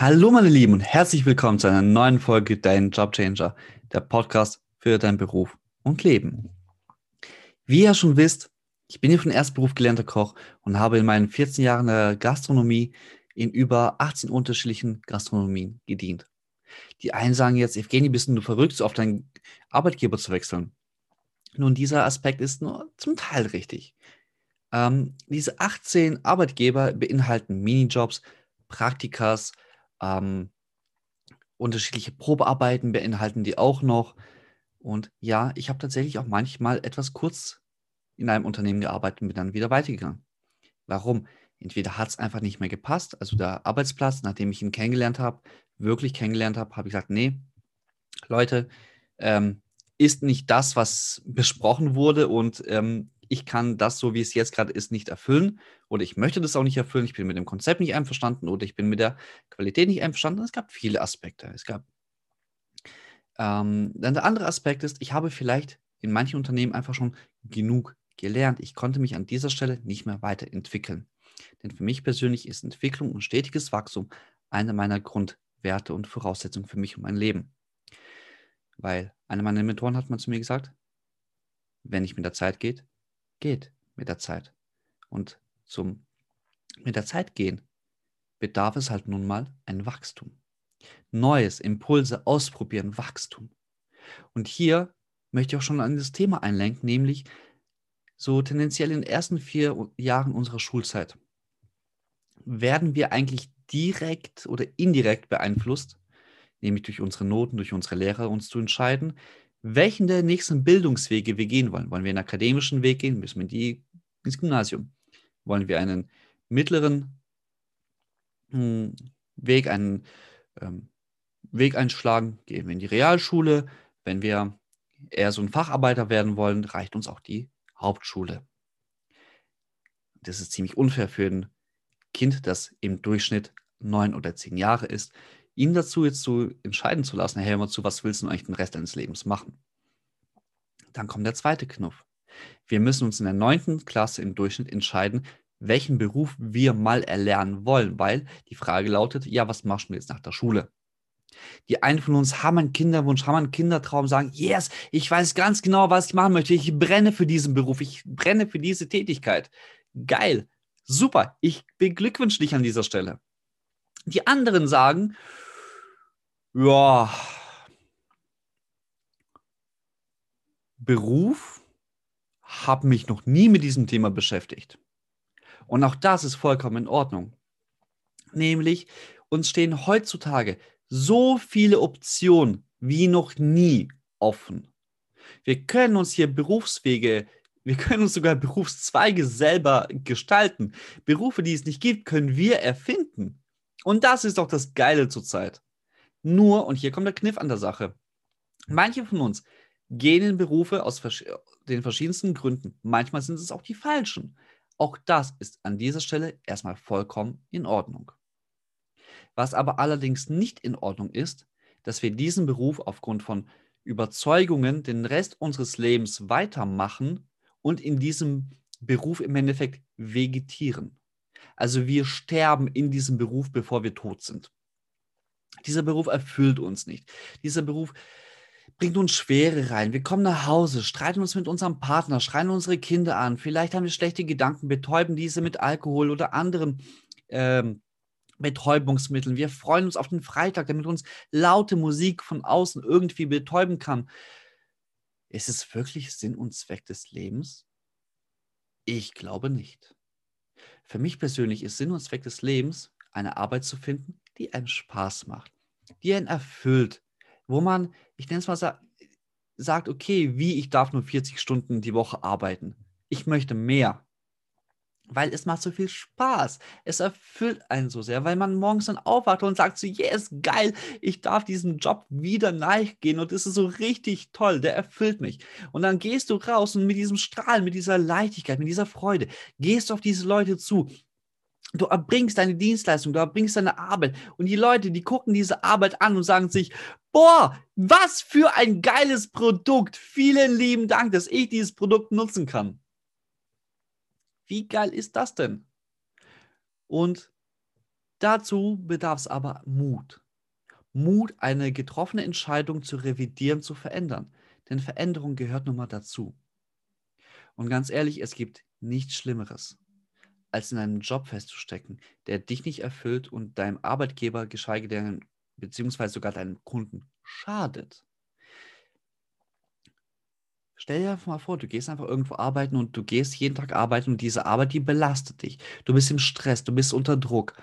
Hallo meine Lieben und herzlich willkommen zu einer neuen Folge Dein Jobchanger, der Podcast für deinen Beruf und Leben. Wie ihr schon wisst, ich bin hier von Erstberuf gelernter Koch und habe in meinen 14 Jahren der Gastronomie in über 18 unterschiedlichen Gastronomien gedient. Die einen sagen jetzt, Evgeny, bist du verrückt, so auf deinen Arbeitgeber zu wechseln? Nun, dieser Aspekt ist nur zum Teil richtig. Ähm, diese 18 Arbeitgeber beinhalten Minijobs, Praktikas, ähm, unterschiedliche Probearbeiten beinhalten die auch noch. Und ja, ich habe tatsächlich auch manchmal etwas kurz in einem Unternehmen gearbeitet und bin dann wieder weitergegangen. Warum? Entweder hat es einfach nicht mehr gepasst, also der Arbeitsplatz, nachdem ich ihn kennengelernt habe, wirklich kennengelernt habe, habe ich gesagt, nee, Leute, ähm, ist nicht das, was besprochen wurde und ähm, ich kann das, so wie es jetzt gerade ist, nicht erfüllen oder ich möchte das auch nicht erfüllen, ich bin mit dem Konzept nicht einverstanden oder ich bin mit der Qualität nicht einverstanden. Es gab viele Aspekte. Es gab ähm, dann der andere Aspekt ist, ich habe vielleicht in manchen Unternehmen einfach schon genug gelernt. Ich konnte mich an dieser Stelle nicht mehr weiterentwickeln. Denn für mich persönlich ist Entwicklung und stetiges Wachstum eine meiner Grundwerte und Voraussetzungen für mich und mein Leben. Weil einer meiner Mentoren hat mal zu mir gesagt, wenn nicht mit der Zeit geht, geht mit der Zeit. Und zum mit der Zeit gehen bedarf es halt nun mal ein Wachstum. Neues, Impulse, ausprobieren, Wachstum. Und hier möchte ich auch schon an das Thema einlenken, nämlich so tendenziell in den ersten vier Jahren unserer Schulzeit. Werden wir eigentlich direkt oder indirekt beeinflusst, nämlich durch unsere Noten, durch unsere Lehrer, uns zu entscheiden, welchen der nächsten Bildungswege wir gehen wollen. Wollen wir einen akademischen Weg gehen, müssen wir die, ins Gymnasium. Wollen wir einen mittleren hm, Weg, einen ähm, Weg einschlagen, gehen wir in die Realschule. Wenn wir eher so ein Facharbeiter werden wollen, reicht uns auch die Hauptschule. Das ist ziemlich unfair für ein Kind, das im Durchschnitt neun oder zehn Jahre ist, ihn dazu jetzt zu entscheiden zu lassen, hey, hör zu, was willst du eigentlich den Rest deines Lebens machen? Dann kommt der zweite Knopf. Wir müssen uns in der neunten Klasse im Durchschnitt entscheiden, welchen Beruf wir mal erlernen wollen, weil die Frage lautet, ja, was machst du jetzt nach der Schule? Die einen von uns haben einen Kinderwunsch, haben einen Kindertraum, sagen, yes, ich weiß ganz genau, was ich machen möchte. Ich brenne für diesen Beruf, ich brenne für diese Tätigkeit. Geil, super, ich beglückwünsche dich an dieser Stelle. Die anderen sagen, ja, Beruf habe mich noch nie mit diesem Thema beschäftigt. Und auch das ist vollkommen in Ordnung. Nämlich, uns stehen heutzutage so viele Optionen wie noch nie offen. Wir können uns hier Berufswege, wir können uns sogar Berufszweige selber gestalten. Berufe, die es nicht gibt, können wir erfinden. Und das ist doch das Geile zurzeit. Nur, und hier kommt der Kniff an der Sache, manche von uns gehen in Berufe aus den verschiedensten Gründen. Manchmal sind es auch die falschen. Auch das ist an dieser Stelle erstmal vollkommen in Ordnung. Was aber allerdings nicht in Ordnung ist, dass wir diesen Beruf aufgrund von Überzeugungen den Rest unseres Lebens weitermachen und in diesem Beruf im Endeffekt vegetieren. Also wir sterben in diesem Beruf, bevor wir tot sind. Dieser Beruf erfüllt uns nicht. Dieser Beruf bringt uns Schwere rein. Wir kommen nach Hause, streiten uns mit unserem Partner, schreien unsere Kinder an. Vielleicht haben wir schlechte Gedanken, betäuben diese mit Alkohol oder anderen ähm, Betäubungsmitteln. Wir freuen uns auf den Freitag, damit uns laute Musik von außen irgendwie betäuben kann. Ist es wirklich Sinn und Zweck des Lebens? Ich glaube nicht. Für mich persönlich ist Sinn und Zweck des Lebens, eine Arbeit zu finden, die einen Spaß macht, die einen erfüllt, wo man, ich nenne es mal, sa sagt, okay, wie ich darf nur 40 Stunden die Woche arbeiten. Ich möchte mehr. weil es macht so viel Spaß. Es erfüllt einen so sehr, weil man morgens dann aufwacht und sagt so, yes, geil, ich darf diesem Job wieder nachgehen und es ist so richtig toll, der erfüllt mich. Und dann gehst du raus und mit diesem Strahlen, mit dieser Leichtigkeit, mit dieser Freude, gehst du auf diese Leute zu. Du erbringst deine Dienstleistung, du erbringst deine Arbeit und die Leute, die gucken diese Arbeit an und sagen sich, boah, was für ein geiles Produkt. Vielen lieben Dank, dass ich dieses Produkt nutzen kann. Wie geil ist das denn? Und dazu bedarf es aber Mut. Mut, eine getroffene Entscheidung zu revidieren, zu verändern. Denn Veränderung gehört nun mal dazu. Und ganz ehrlich, es gibt nichts Schlimmeres, als in einem Job festzustecken, der dich nicht erfüllt und deinem Arbeitgeber, geschweige denn, beziehungsweise sogar deinem Kunden schadet. Stell dir einfach mal vor, du gehst einfach irgendwo arbeiten und du gehst jeden Tag arbeiten und diese Arbeit, die belastet dich. Du bist im Stress, du bist unter Druck.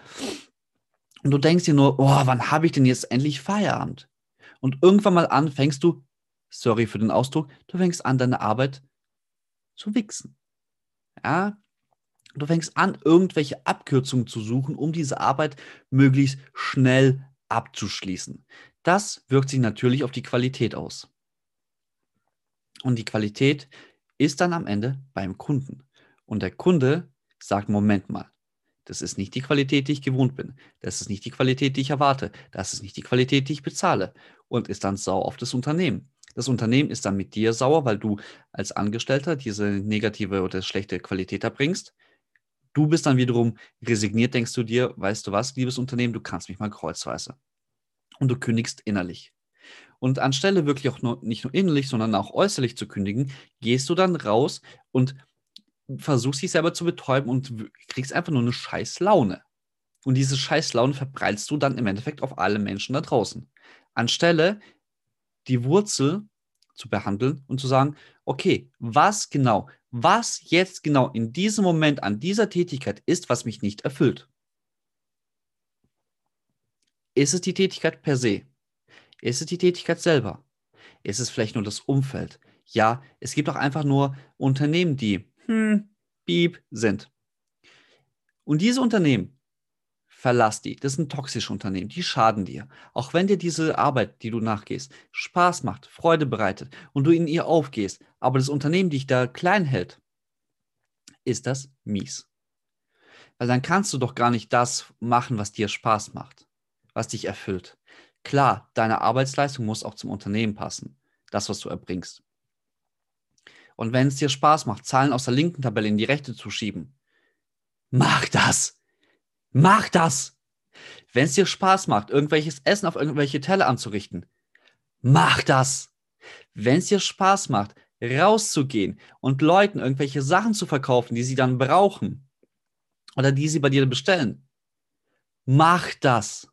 Und du denkst dir nur, oh, wann habe ich denn jetzt endlich Feierabend? Und irgendwann mal an fängst du, sorry für den Ausdruck, du fängst an, deine Arbeit zu wichsen. Ja, du fängst an, irgendwelche Abkürzungen zu suchen, um diese Arbeit möglichst schnell abzuschließen. Das wirkt sich natürlich auf die Qualität aus. Und die Qualität ist dann am Ende beim Kunden. Und der Kunde sagt, Moment mal, das ist nicht die Qualität, die ich gewohnt bin. Das ist nicht die Qualität, die ich erwarte. Das ist nicht die Qualität, die ich bezahle. Und ist dann sauer auf das Unternehmen. Das Unternehmen ist dann mit dir sauer, weil du als Angestellter diese negative oder schlechte Qualität erbringst. Du bist dann wiederum resigniert, denkst du dir, weißt du was, liebes Unternehmen, du kannst mich mal kreuzweise. Und du kündigst innerlich. Und anstelle wirklich auch nur, nicht nur innerlich, sondern auch äußerlich zu kündigen, gehst du dann raus und versuchst dich selber zu betäuben und kriegst einfach nur eine scheiß Laune. Und diese scheiß Laune verbreitest du dann im Endeffekt auf alle Menschen da draußen. Anstelle die Wurzel zu behandeln und zu sagen, okay, was genau, was jetzt genau in diesem Moment an dieser Tätigkeit ist, was mich nicht erfüllt. Ist es die Tätigkeit per se? Ist es die Tätigkeit selber? Ist es vielleicht nur das Umfeld? Ja, es gibt auch einfach nur Unternehmen, die hm, beep sind. Und diese Unternehmen, verlass die. Das sind toxische Unternehmen, die schaden dir. Auch wenn dir diese Arbeit, die du nachgehst, Spaß macht, Freude bereitet und du in ihr aufgehst, aber das Unternehmen dich da klein hält, ist das mies. Weil dann kannst du doch gar nicht das machen, was dir Spaß macht, was dich erfüllt. Klar, deine Arbeitsleistung muss auch zum Unternehmen passen, das, was du erbringst. Und wenn es dir Spaß macht, Zahlen aus der linken Tabelle in die rechte zu schieben, mach das. Mach das. Wenn es dir Spaß macht, irgendwelches Essen auf irgendwelche Teller anzurichten, mach das. Wenn es dir Spaß macht, rauszugehen und Leuten irgendwelche Sachen zu verkaufen, die sie dann brauchen oder die sie bei dir bestellen, mach das.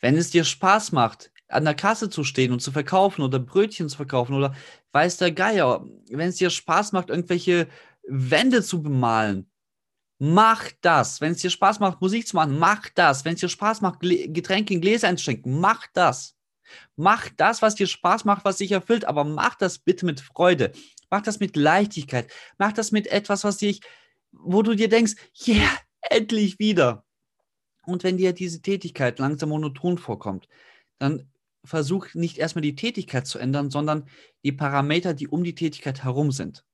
Wenn es dir Spaß macht, an der Kasse zu stehen und zu verkaufen oder Brötchen zu verkaufen oder weiß der Geier, wenn es dir Spaß macht, irgendwelche Wände zu bemalen, mach das. Wenn es dir Spaß macht, Musik zu machen, mach das. Wenn es dir Spaß macht, Getränke in Gläser einzuschenken, mach das. Mach das, was dir Spaß macht, was dich erfüllt, aber mach das bitte mit Freude. Mach das mit Leichtigkeit. Mach das mit etwas, was dich, wo du dir denkst, yeah, endlich wieder. Und wenn dir diese Tätigkeit langsam monoton vorkommt, dann versuch nicht erstmal die Tätigkeit zu ändern, sondern die Parameter, die um die Tätigkeit herum sind.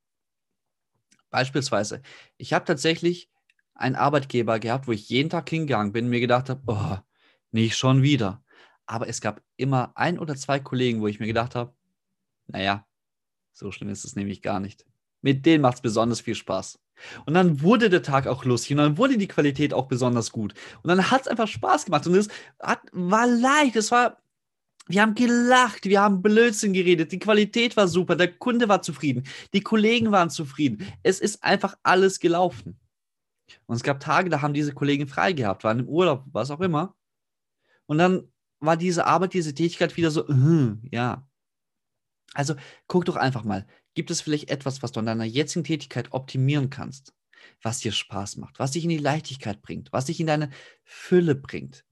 Beispielsweise, ich habe tatsächlich einen Arbeitgeber gehabt, wo ich jeden Tag hingegangen bin und mir gedacht habe, oh, nicht schon wieder. Aber es gab immer ein oder zwei Kollegen, wo ich mir gedacht habe, naja, so schlimm ist es nämlich gar nicht. Mit denen macht es besonders viel Spaß. Und dann wurde der Tag auch lustig und dann wurde die Qualität auch besonders gut. Und dann hat es einfach Spaß gemacht und es hat, war leicht, es war, wir haben gelacht, wir haben Blödsinn geredet, die Qualität war super, der Kunde war zufrieden, die Kollegen waren zufrieden. Es ist einfach alles gelaufen. Und es gab Tage, da haben diese Kollegen frei gehabt, waren im Urlaub, was auch immer. Und dann war diese Arbeit, diese Tätigkeit wieder so, uh, ja. Also guck doch einfach mal, Gibt es vielleicht etwas, was du an deiner jetzigen Tätigkeit optimieren kannst, was dir Spaß macht, was dich in die Leichtigkeit bringt, was dich in deine Fülle bringt?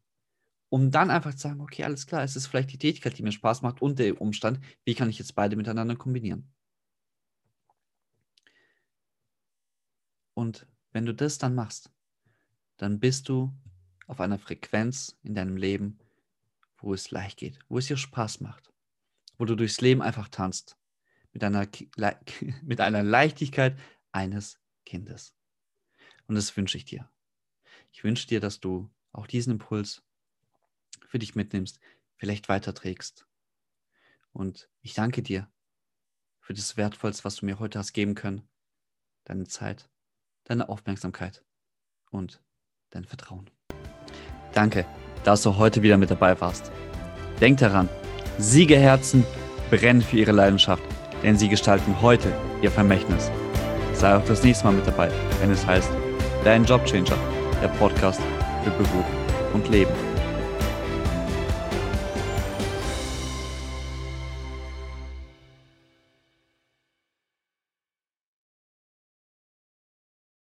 Um dann einfach zu sagen, okay, alles klar, es ist vielleicht die Tätigkeit, die mir Spaß macht und der Umstand, wie kann ich jetzt beide miteinander kombinieren? Und wenn du das dann machst, dann bist du auf einer Frequenz in deinem Leben, wo es leicht geht, wo es dir Spaß macht, wo du durchs Leben einfach tanzt, mit einer, mit einer Leichtigkeit eines Kindes. Und das wünsche ich dir. Ich wünsche dir, dass du auch diesen Impuls für dich mitnimmst, vielleicht weiterträgst. Und ich danke dir für das Wertvollste, was du mir heute hast geben können. Deine Zeit, deine Aufmerksamkeit und dein Vertrauen. Danke, dass du heute wieder mit dabei warst. Denk daran, Siegerherzen brennen für ihre Leidenschaft, denn sie gestalten heute ihr Vermächtnis. Sei auch das nächste Mal mit dabei, wenn es heißt Dein Jobchanger, der Podcast für Beruf und Leben.